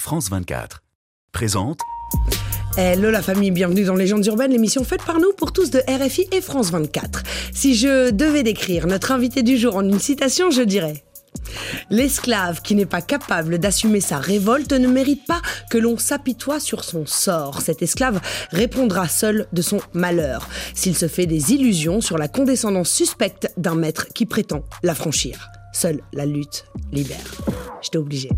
France 24. Présente Hello la famille, bienvenue dans Légendes urbaines, l'émission faite par nous pour tous de RFI et France 24. Si je devais décrire notre invité du jour en une citation, je dirais L'esclave qui n'est pas capable d'assumer sa révolte ne mérite pas que l'on s'apitoie sur son sort. Cet esclave répondra seul de son malheur s'il se fait des illusions sur la condescendance suspecte d'un maître qui prétend l'affranchir. Seule la lutte libère. J'étais obligé.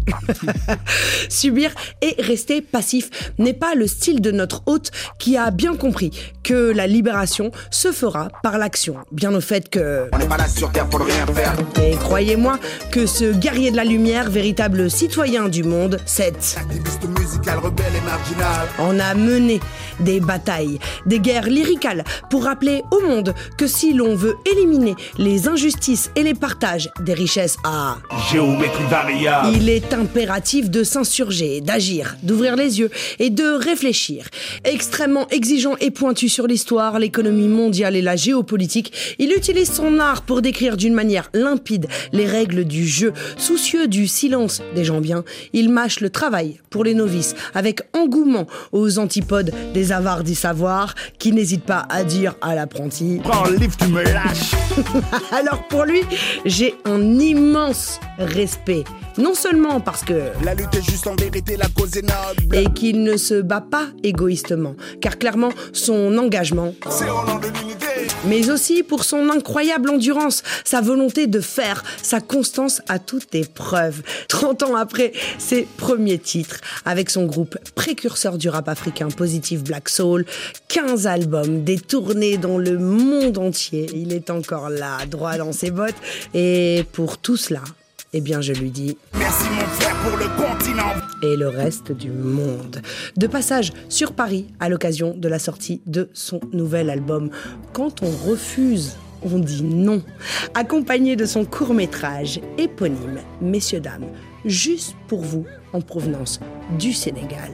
Subir et rester passif n'est pas le style de notre hôte qui a bien compris que la libération se fera par l'action. Bien au fait que... On n'est pas là sur terre pour rien faire. Et croyez-moi que ce guerrier de la lumière, véritable citoyen du monde, cette... Activiste musical, rebelle et marginal. On a mené des batailles, des guerres lyricales pour rappeler au monde que si l'on veut éliminer les injustices et les partages des richesses à Géométrie variable. il est impératif de s'insurger, d'agir, d'ouvrir les yeux et de réfléchir. Extrêmement exigeant et pointu sur l'histoire, l'économie mondiale et la géopolitique, il utilise son art pour décrire d'une manière limpide les règles du jeu. Soucieux du silence des gens bien, il mâche le travail pour les novices avec engouement aux antipodes des avares du savoir qui n'hésitent pas à dire à l'apprenti Prends le livre, tu me lâches. alors pour lui, j'ai un immense respect. Non seulement parce que La lutte est juste en vérité, la cause est noble. et qu'il ne se bat pas égoïstement, car clairement son engagement, C'est au nom de l'unité. mais aussi pour son incroyable endurance, sa volonté de faire, sa constance à toute épreuve. 30 ans après ses premiers titres, avec son groupe précurseur du rap africain Positive Black Soul, 15 albums, des tournées dans le monde entier, il est encore là, droit dans ses bottes, et pour tout cela, eh bien je lui dis Merci mon frère pour le continent. et le reste du monde. De passage sur Paris à l'occasion de la sortie de son nouvel album. Quand on refuse, on dit non. Accompagné de son court métrage éponyme, Messieurs, Dames, juste pour vous, en provenance du Sénégal,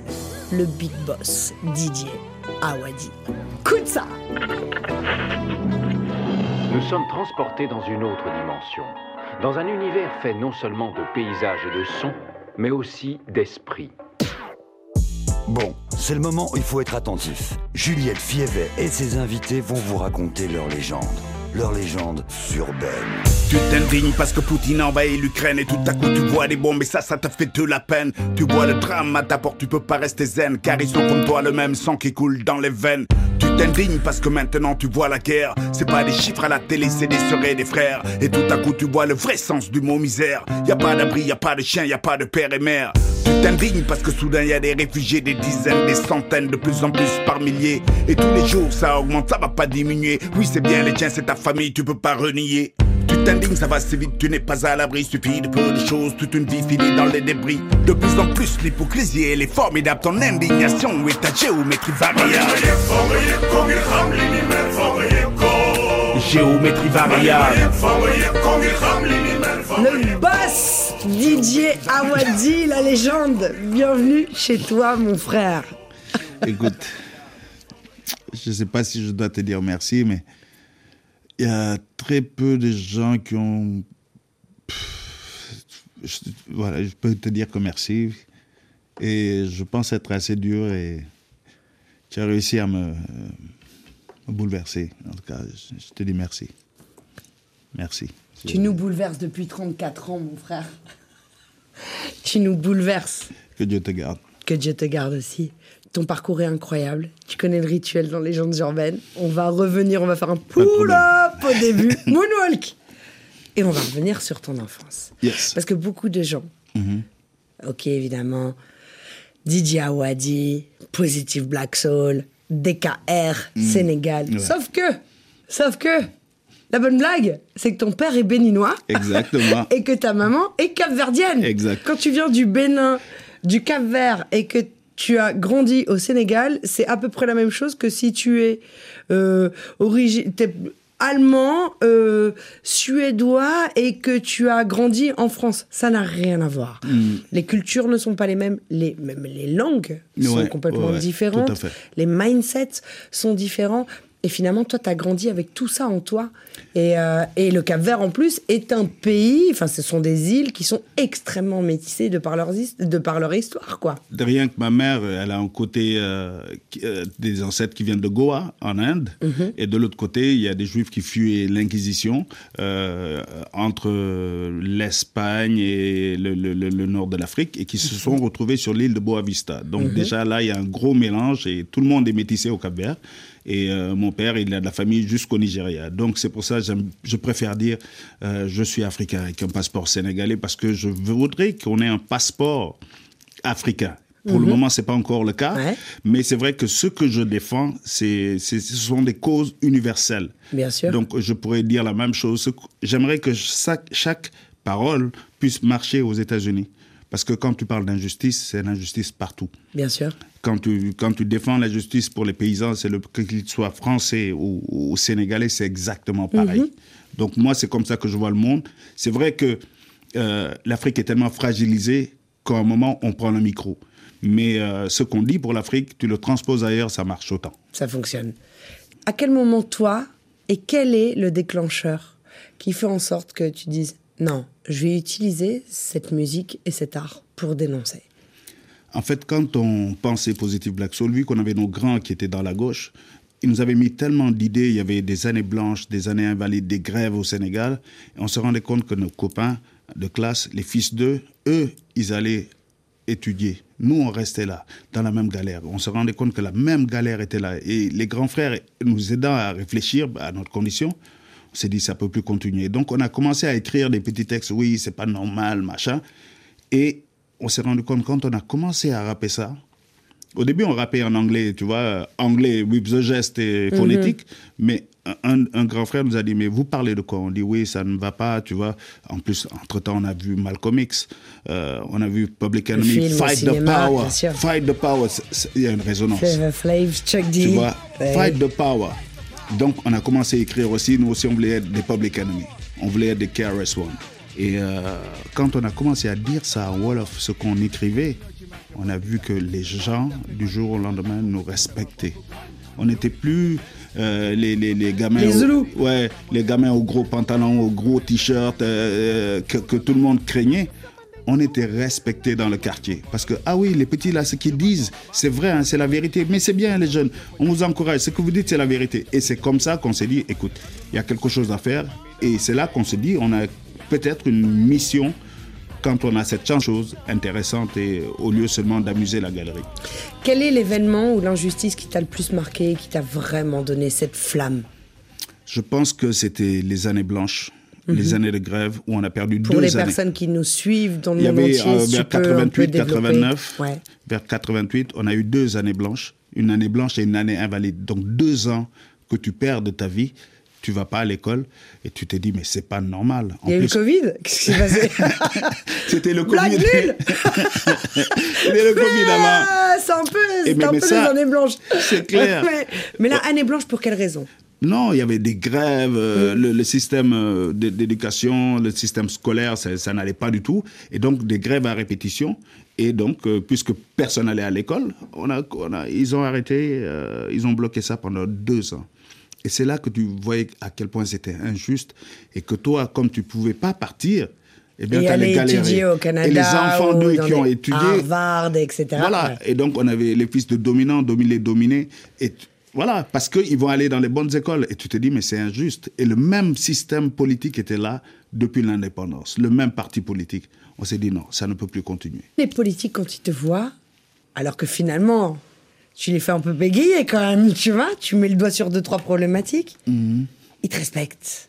le big boss Didier Awadi. Écoute ça Nous sommes transportés dans une autre dimension, dans un univers fait non seulement de paysages et de sons, mais aussi d'esprit. Bon, c'est le moment où il faut être attentif. Juliette Fievet et ses invités vont vous raconter leur légende. Leur légende urbaine. Tu t'indignes parce que Poutine envahit l'Ukraine et tout à coup tu vois des bombes et ça, ça te fait de la peine. Tu vois le drame à ta porte, tu peux pas rester zen car ils sont comme toi le même sang qui coule dans les veines. T'indignes parce que maintenant tu vois la guerre. C'est pas des chiffres à la télé, c'est des sœurs et des frères. Et tout à coup tu vois le vrai sens du mot misère. Y a pas d'abri, y a pas de chien, y a pas de père et mère. Tu t'indignes parce que soudain y a des réfugiés, des dizaines, des centaines, de plus en plus par milliers. Et tous les jours ça augmente, ça va pas diminuer. Oui, c'est bien les tiens, c'est ta famille, tu peux pas renier. Tu t'indignes, ça va si vite, tu n'es pas à l'abri. Suffit de peu de choses, toute une vie finie dans les débris. De plus en plus, l'hypocrisie, elle est formidable. Ton indignation et ta géométrie variable. Géométrie variable. Le boss Didier Awadi, la légende. Bienvenue chez toi, mon frère. Écoute, je ne sais pas si je dois te dire merci, mais il y a très peu de gens qui ont. Pff, je- voilà, je peux te dire que merci. Et je pense être assez dur et tu as réussi à me, me bouleverser. En tout cas, je, je te dis merci. Merci. Tu nous bouleverses depuis 34 ans, mon frère. Tu nous bouleverses. Que Dieu te garde. Que Dieu te garde aussi. Ton parcours est incroyable. Tu connais le rituel dans Légendes urbaines. On va revenir, on va faire un pull-up au début. Moonwalk. Et on va revenir sur ton enfance. Yes. Parce que beaucoup de gens, Mhm. ok, évidemment, Didier Awadi, Positive Black Soul, DKR, Sénégal. Mm. Ouais. Sauf que, sauf que, la bonne blague, c'est que ton père est béninois. Exactement. et que ta maman est capverdienne. Exact. Quand tu viens du Bénin, du Cap-Vert et que tu as grandi au Sénégal, c'est à peu près la même chose que si tu es euh, origi- allemand, euh, suédois et que tu as grandi en France. Ça n'a rien à voir. Les cultures ne sont pas les mêmes, les, même les langues sont complètement ouais, différentes, les mindsets sont différents. Et finalement, toi, tu as grandi avec tout ça en toi. Et, euh, et le Cap Vert, en plus, est un pays, enfin, ce sont des îles qui sont extrêmement métissées de par, leurs his- de par leur histoire, quoi. De rien que ma mère, elle a un côté euh, euh, des ancêtres qui viennent de Goa, en Inde, et de l'autre côté, il y a des juifs qui fuient l'Inquisition euh, entre l'Espagne et le, le- le- le nord de l'Afrique, et qui se sont retrouvés sur l'île de Boa Vista. Donc déjà là, il y a un gros mélange, et tout le monde est métissé au Cap-Vert. Et euh, mon père, il a de la famille jusqu'au Nigeria. Donc c'est pour ça que je préfère dire euh, je suis africain avec un passeport sénégalais, parce que je voudrais qu'on ait un passeport africain. Pour le moment, c'est pas encore le cas, Ouais. mais c'est vrai que ce que je défends, c'est, ce sont des causes universelles. Bien sûr. Donc, je pourrais dire la même chose. Ce J'aimerais que chaque, chaque parole puisse marcher aux États-Unis. Parce que quand tu parles d'injustice, c'est l'injustice partout. Bien sûr. Quand tu, quand tu défends la justice pour les paysans, c'est le, qu'ils soient français ou, ou sénégalais, c'est exactement pareil. Donc moi, c'est comme ça que je vois le monde. C'est vrai que euh, l'Afrique est tellement fragilisée qu'à un moment, on prend le micro. Mais euh, ce qu'on dit pour l'Afrique, tu le transposes ailleurs, ça marche autant. Ça fonctionne. À quel moment, toi, et quel est le déclencheur qui fait en sorte que tu dises non, je vais utiliser cette musique et cet art pour dénoncer En fait, quand on pensait Positive Black Soul, vu qu'on avait nos grands qui étaient dans la gauche, ils nous avaient mis tellement d'idées. Il y avait des années blanches, des années invalides, des grèves au Sénégal. Et on se rendait compte que nos copains de classe, les fils d'eux, eux, ils allaient étudier. Nous, on restait là, dans la même galère. On se rendait compte que la même galère était là. Et les grands frères nous aidant à réfléchir à notre condition, on s'est dit, ça peut plus continuer. Donc, on a commencé à écrire des petits textes. Oui, c'est pas normal, machin. Et on s'est rendu compte, quand on a commencé à rapper ça, au début, on rappait en anglais, tu vois, euh, anglais, with the geste et phonétique. Mais un, un grand frère nous a dit, mais vous parlez de quoi? On dit, oui, ça ne va pas, tu vois. En plus, entre-temps, on a vu Malcolm X, euh, on a vu Public Enemy, Fight the Power. Fight the Power, il y a une résonance. Flavor Flav, Chuck D. Tu vois, Ouais. Fight the Power. Donc, on a commencé à écrire aussi. Nous aussi, on voulait être des Public Enemy. On voulait être des KRS One. Et euh, quand on a commencé à dire ça en Wolof, ce qu'on écrivait, on a vu que les gens, du jour au lendemain, nous respectaient. On n'était plus euh, les, les, les gamins. Les au-. Ouais, les gamins aux gros pantalons, aux gros t-shirts euh, que, que tout le monde craignait. On était respectés dans le quartier. Parce que, ah oui, les petits là, ce qu'ils disent, c'est vrai, hein, c'est la vérité. Mais c'est bien, les jeunes. On vous encourage. Ce que vous dites, c'est la vérité. Et c'est comme ça qu'on s'est dit, écoute, il y a quelque chose à faire. Et c'est là qu'on se dit, on a peut-être une mission quand on a cette chose intéressante et au lieu seulement d'amuser la galerie. Quel est l'événement ou l'injustice qui t'a le plus marqué, qui t'a vraiment donné cette flamme? Je pense que c'était les années blanches, les années de grève où on a perdu Mhm. Pour deux les années. personnes qui nous suivent dans le monde avait entier, euh, vers peux un peu 88, développer. 89, Ouais. vers 88, on a eu deux années blanches, une année blanche et une année invalide. Donc deux ans que tu perds de ta vie, tu vas pas à l'école et tu te dis mais c'est pas normal. En Il y a eu le Covid? Qu'est-ce qui s'est passé? C'était le Blague Covid. C'était le Covid avant. C'est un peu, Et c'est un peu ça, les années blanches. c'est clair. mais, mais la année blanche, pour quelle raison? Non, il y avait des grèves, euh, le, le système euh, d'é- d'éducation, le système scolaire, ça, ça n'allait pas du tout. Et donc, des grèves à répétition. Et donc, euh, puisque personne n'allait à l'école, on a, on a, ils ont arrêté, euh, ils ont bloqué ça pendant deux ans. Et c'est là que tu voyais à quel point c'était injuste et que toi, comme tu pouvais pas partir, eh bien, Et aller galérer. étudier au Canada Et les enfants d'eux qui ont étudié, Harvard, etc. voilà. Ouais. Et donc, on avait les fils de dominants, dominés, dominés. Et voilà, parce qu'ils vont aller dans les bonnes écoles. Et tu te dis, mais c'est injuste. Et le même système politique était là depuis l'indépendance. Le même parti politique. On s'est dit, non, ça ne peut plus continuer. Les politiques, quand ils te voient, alors que finalement, tu les fais un peu bégayer quand même, tu vois, tu mets le doigt sur deux, trois problématiques, Mhm. ils te respectent.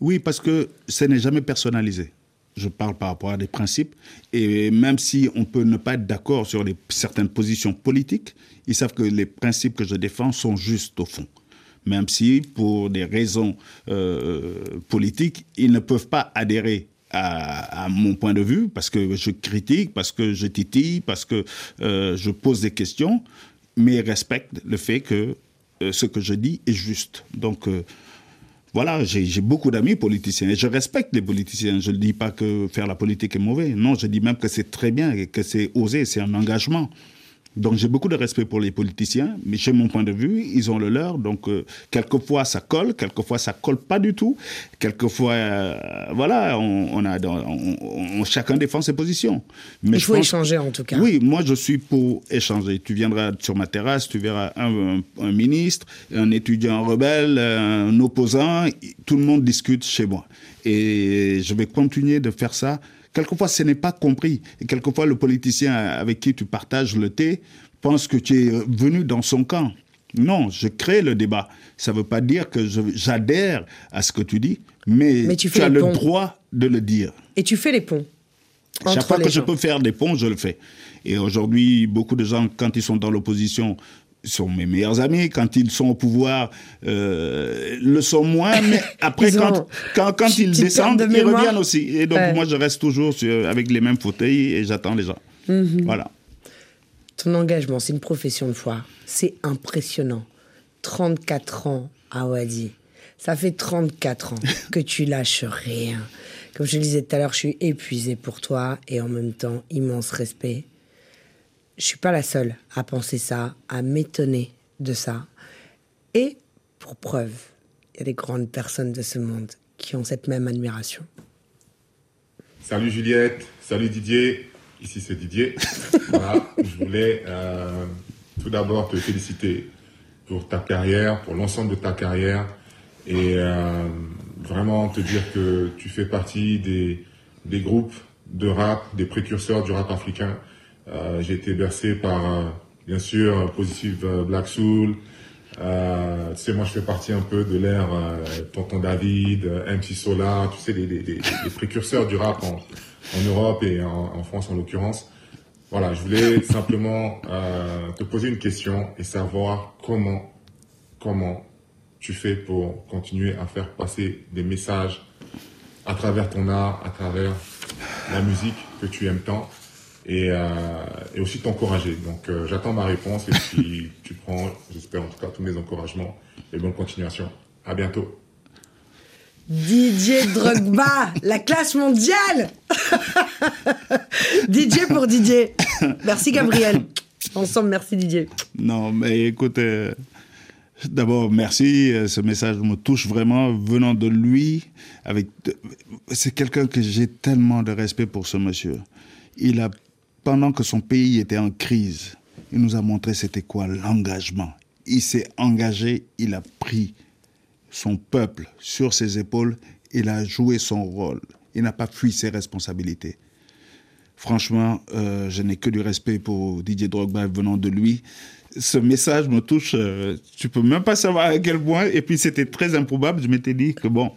Oui, parce que ce n'est jamais personnalisé. Je parle par rapport à des principes. Et même si on peut ne pas être d'accord sur certaines positions politiques, ils savent que les principes que je défends sont justes au fond. Même si, pour des raisons euh, politiques, ils ne peuvent pas adhérer à, mon point de vue, parce que je critique, parce que je titille, parce que euh, je pose des questions, mais ils respectent le fait que euh, ce que je dis est juste. Donc, voilà, j'ai beaucoup d'amis politiciens et je respecte les politiciens. Je ne dis pas que faire la politique est mauvais. Non, je dis même que c'est très bien et que c'est osé, c'est un engagement. Donc j'ai beaucoup de respect pour les politiciens, mais chez mon point de vue, ils ont le leur. Donc euh, quelquefois ça colle, quelquefois ça colle pas du tout. Quelquefois, euh, voilà, on, a, on, chacun défend ses positions. Mais Il faut échanger en tout cas. Oui, moi je suis pour échanger. Tu viendras sur ma terrasse, tu verras un, un ministre, un étudiant rebelle, un opposant, tout le monde discute chez moi. Et je vais continuer de faire ça Quelquefois, ce n'est pas compris. Et quelquefois, le politicien avec qui tu partages le thé pense que tu es venu dans son camp. Non, je crée le débat. Ça ne veut pas dire que j'adhère à ce que tu dis, mais, tu, as le droit de le dire. Et tu fais les ponts. Chaque fois que je peux faire des ponts, je le fais. Et aujourd'hui, beaucoup de gens, quand ils sont dans l'opposition, sont mes meilleurs amis. Quand ils sont au pouvoir, euh, le sont moins. Mais après, quand, quand, ils descendent, ils reviennent aussi. Et donc, moi, je reste toujours avec les mêmes fauteuils et j'attends les gens. Mhm. Voilà. Ton engagement, c'est une profession de foi. C'est impressionnant. 34 ans à Wadi. Ça fait 34 ans que tu lâches rien. Comme je le disais tout à l'heure, je suis épuisée pour toi et en même temps, immense respect je suis pas la seule à penser ça, à m'étonner de ça. Et pour preuve, il y a des grandes personnes de ce monde qui ont cette même admiration. Salut Juliette, salut Didier, ici c'est Didier. voilà, je voulais euh, tout d'abord te féliciter pour ta carrière, pour l'ensemble de ta carrière et euh, vraiment te dire que tu fais partie des, des groupes de rap, des précurseurs du rap africain euh, j'ai été bercé par, euh, bien sûr, Positive euh, Black Soul. Euh, tu sais, moi, je fais partie un peu de l'ère Tonton David, MC Solar, tu sais, les, les, les, précurseurs du rap en, en Europe et en, en France en l'occurrence. Voilà, je voulais simplement euh, te poser une question et savoir comment, comment tu fais pour continuer à faire passer des messages à travers ton art, à travers la musique que tu aimes tant et, euh, et aussi t'encourager. Donc euh, j'attends ma réponse et puis tu prends, j'espère en tout cas, tous mes encouragements et bonne continuation. À bientôt. Didier Drogba, la classe mondiale Didier pour Didier. Merci Gabriel. Ensemble, merci Didier. Non, mais écoute, euh, d'abord, merci. Ce message me touche vraiment venant de lui. Avec, c'est quelqu'un que j'ai tellement de respect pour ce monsieur. Il a pendant que son pays était en crise, il nous a montré c'était quoi l'engagement. Il s'est engagé, il a pris son peuple sur ses épaules, il a joué son rôle, il n'a pas fui ses responsabilités. Franchement, euh, je n'ai que du respect pour Didier Drogba venant de lui. Ce message me touche, euh, tu peux même pas savoir à quel point. Et puis c'était très improbable. Je m'étais dit que bon,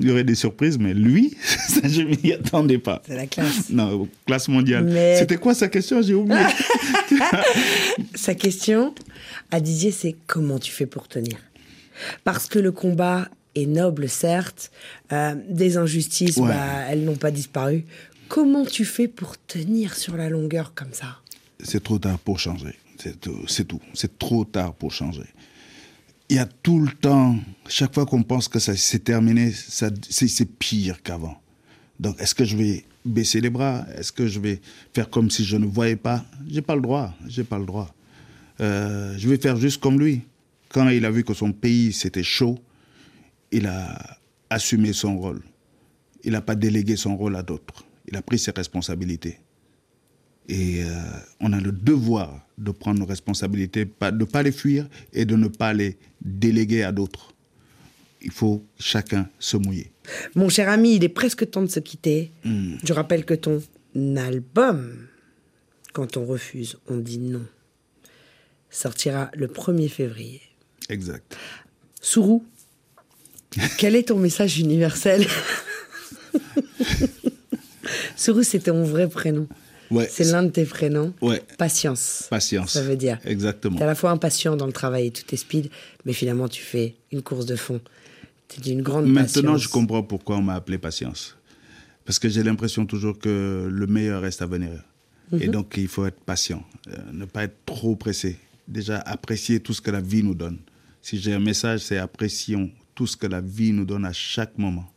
il y aurait des surprises, mais lui, ça, je ne m'y attendais pas. C'est la classe. Non, classe mondiale. C'était quoi sa question? J'ai oublié. sa question à Didier, c'est comment tu fais pour tenir? Parce que le combat est noble, certes. Euh, des injustices, bah, elles n'ont pas disparu. Comment tu fais pour tenir sur la longueur comme ça? C'est trop tard pour changer. C'est tout. C'est trop tard pour changer il y a tout le temps, chaque fois qu'on pense que ça s'est terminé, c'est pire qu'avant. Donc, est-ce que je vais baisser les bras? Est-ce que je vais faire comme si je ne voyais pas? J'ai pas le droit. J'ai pas le droit. Euh, je vais faire juste comme lui. Quand il a vu que son pays c'était chaud, il a assumé son rôle. Il n'a pas délégué son rôle à d'autres. Il a pris ses responsabilités. Et euh, on a le devoir de prendre nos responsabilités, de ne pas les fuir et de ne pas les déléguer à d'autres. Il faut chacun se mouiller. Mon cher ami, il est presque temps de se quitter. Hmm. Je rappelle que ton album, quand on refuse, on dit non, sortira le 1er février. Exact. Sourou, quel est ton message universel? Sourou, c'était ton vrai prénom. C'est l'un de tes prénoms. Ouais. Patience. Patience. Ça veut dire. Exactement. Tu es à la fois impatient dans le travail et tout est speed, mais finalement tu fais une course de fond. Tu d'une grande Maintenant, je comprends pourquoi on m'a appelé patience. Parce que j'ai l'impression toujours que le meilleur reste à venir. Et mhm. donc, il faut être patient, euh, ne pas être trop pressé. Déjà, apprécier tout ce que la vie nous donne. Si j'ai un message, c'est apprécions tout ce que la vie nous donne à chaque moment.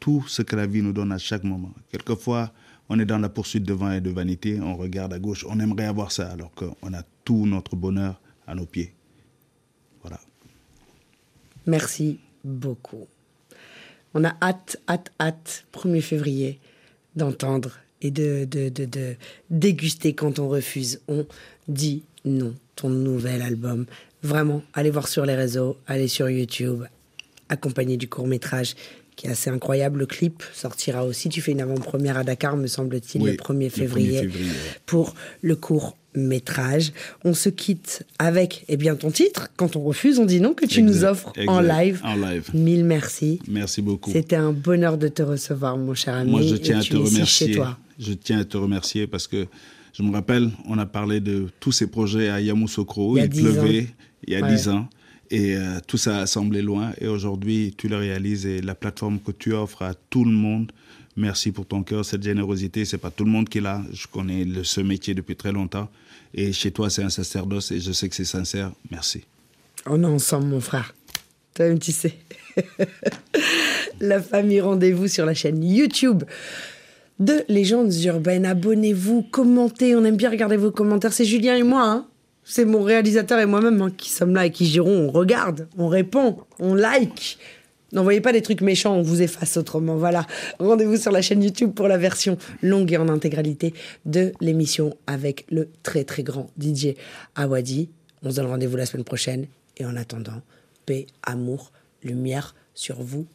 Tout ce que la vie nous donne à chaque moment. Quelquefois, on est dans la poursuite de vin et de vanité, on regarde à gauche, on aimerait avoir ça, alors qu'on a tout notre bonheur à nos pieds. Voilà. Merci beaucoup. On a hâte, hâte, hâte, 1er février, d'entendre et de, de, de, de déguster quand on refuse. On dit non, ton nouvel album. Vraiment, allez voir sur les réseaux, allez sur YouTube, accompagné du court métrage qui est assez incroyable. Le clip sortira aussi. Tu fais une avant-première à Dakar, me semble-t-il, Oui, le 1er le 1er février, ouais. pour le court métrage. On se quitte avec eh bien, ton titre, Quand on refuse, on dit non, que tu nous Exact, offres en live. en live. Mille merci. Merci beaucoup. C'était un bonheur de te recevoir, mon cher ami. Moi, je et tiens à te remercier. Chez toi. Je tiens à te remercier parce que je me rappelle, on a parlé de tous ces projets à Yamoussoukro. Il y a Il, 10 pleuvait ans. il y a Ouais. 10 ans. Et euh, tout ça a semblé loin. Et aujourd'hui, tu le réalises. Et la plateforme que tu offres à tout le monde, merci pour ton cœur, cette générosité. C'est pas tout le monde qui l'a. Je connais ce métier depuis très longtemps. Et chez toi, c'est un sacerdoce. Et je sais que c'est sincère. Merci. On est ensemble, mon frère. Toi-même, tu sais. La famille, rendez-vous sur la chaîne YouTube de Légendes Urbaines. Abonnez-vous, commentez. On aime bien regarder vos commentaires. C'est Julien et moi. hein. C'est mon réalisateur et moi-même hein, qui sommes là et qui gérons. On regarde, on répond, on like. N'envoyez pas des trucs méchants, on vous efface autrement. Voilà. Rendez-vous sur la chaîne YouTube pour la version longue et en intégralité de l'émission avec le très très grand DJ Awadi. On se donne rendez-vous la semaine prochaine. Et en attendant, paix, amour, lumière sur vous.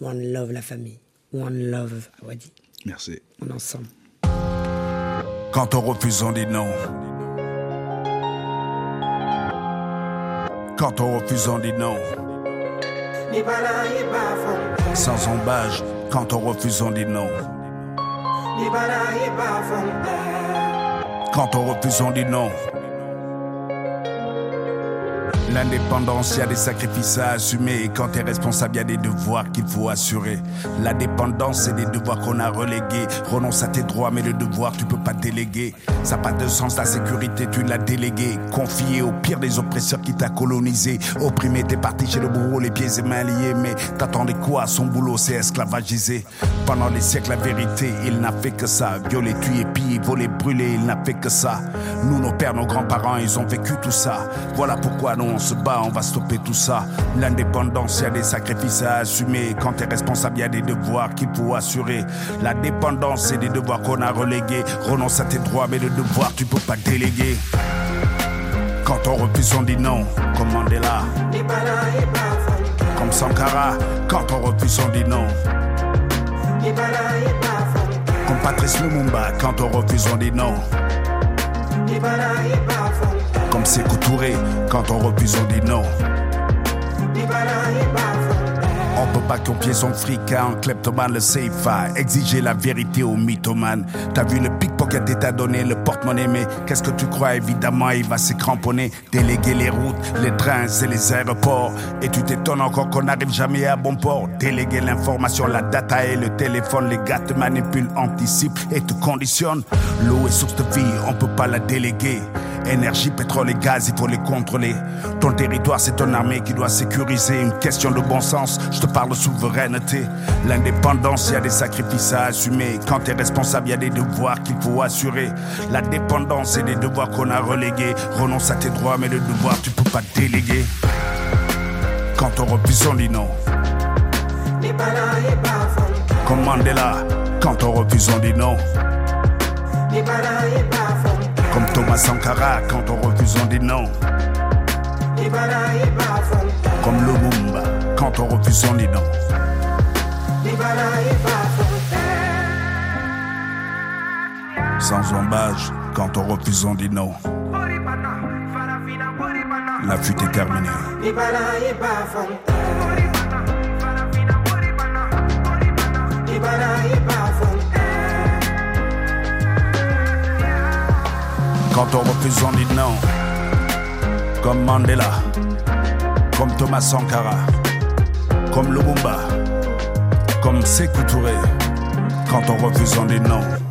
One love la famille. One love Awadi. Merci. On est ensemble. Quand on refuse, on dit non. Quand on refuse, on dit non. Sans embâge, quand on refuse, on dit non. Quand on refuse, on dit non. L'indépendance, il y a des sacrifices à assumer. Et quand t'es responsable, il y a des devoirs qu'il faut assurer. La dépendance, c'est des devoirs qu'on a relégués. Renonce à tes droits, mais le devoir, tu peux pas déléguer. Ça n'a pas de sens, la sécurité, tu l'as déléguée. Confiée au pire des oppresseurs qui t'a colonisé. Opprimé, t'es parti chez le bourreau, les pieds et mains liés. Mais t'attendais quoi? Son boulot, c'est esclavagisé. Pendant les siècles, la vérité, il n'a fait que ça. Violer, tuer, piller, voler, brûler, il n'a fait que ça. Nous, nos pères, nos grands-parents, ils ont vécu tout ça. Voilà pourquoi nous, on se bat, on va stopper tout ça. L'indépendance, il y a des sacrifices à assumer. Quand t'es responsable, il y a des devoirs qu'il faut assurer. La dépendance, c'est des devoirs qu'on a relégués. Renonce à tes droits, mais le devoir, tu peux pas déléguer. Quand on refuse, on dit non. Comme Mandela. Comme Sankara. Quand on refuse, on dit non. Comme Patrice Lumumba. Quand on refuse, on dit non. Comme Sékou Touré. Quand on refuse, on dit non. On peut pas confier son fric à un kleptomane, le CFA. Exiger la vérité au mythomane. T'as vu le pickpocket et t'as donné le porte-monnaie, mais qu'est-ce que tu crois? Évidemment, il va se cramponner. Déléguer les routes, les trains et les aéroports. Et tu t'étonnes encore qu'on n'arrive jamais à bon port. Déléguer l'information, la data et le téléphone. Les gars te manipulent, anticipent et te conditionnent. L'eau est source de vie, on peut pas la déléguer. Énergie, pétrole et gaz, il faut les contrôler. Ton territoire, c'est ton armée qui doit sécuriser. Une question de bon sens, je te parle de souveraineté. L'indépendance, il y a des sacrifices à assumer. Quand t'es responsable, il y a des devoirs qu'il faut assurer. La dépendance, c'est des devoirs qu'on a relégués. Renonce à tes droits, mais le devoir, tu peux pas déléguer. Quand on refuse, on dit non. Comme Mandela, quand on refuse, on dit non. Comme Thomas Sankara, quand on refuse, on dit non. Comme Lumumba, quand on refuse, on dit non. Sans embâge, quand on refuse, on dit non. La fuite est terminée. Quand on refuse, on dit non. Comme Mandela, comme Thomas Sankara, comme Lumumba, comme Sékou Touré. Quand on refuse, on dit non.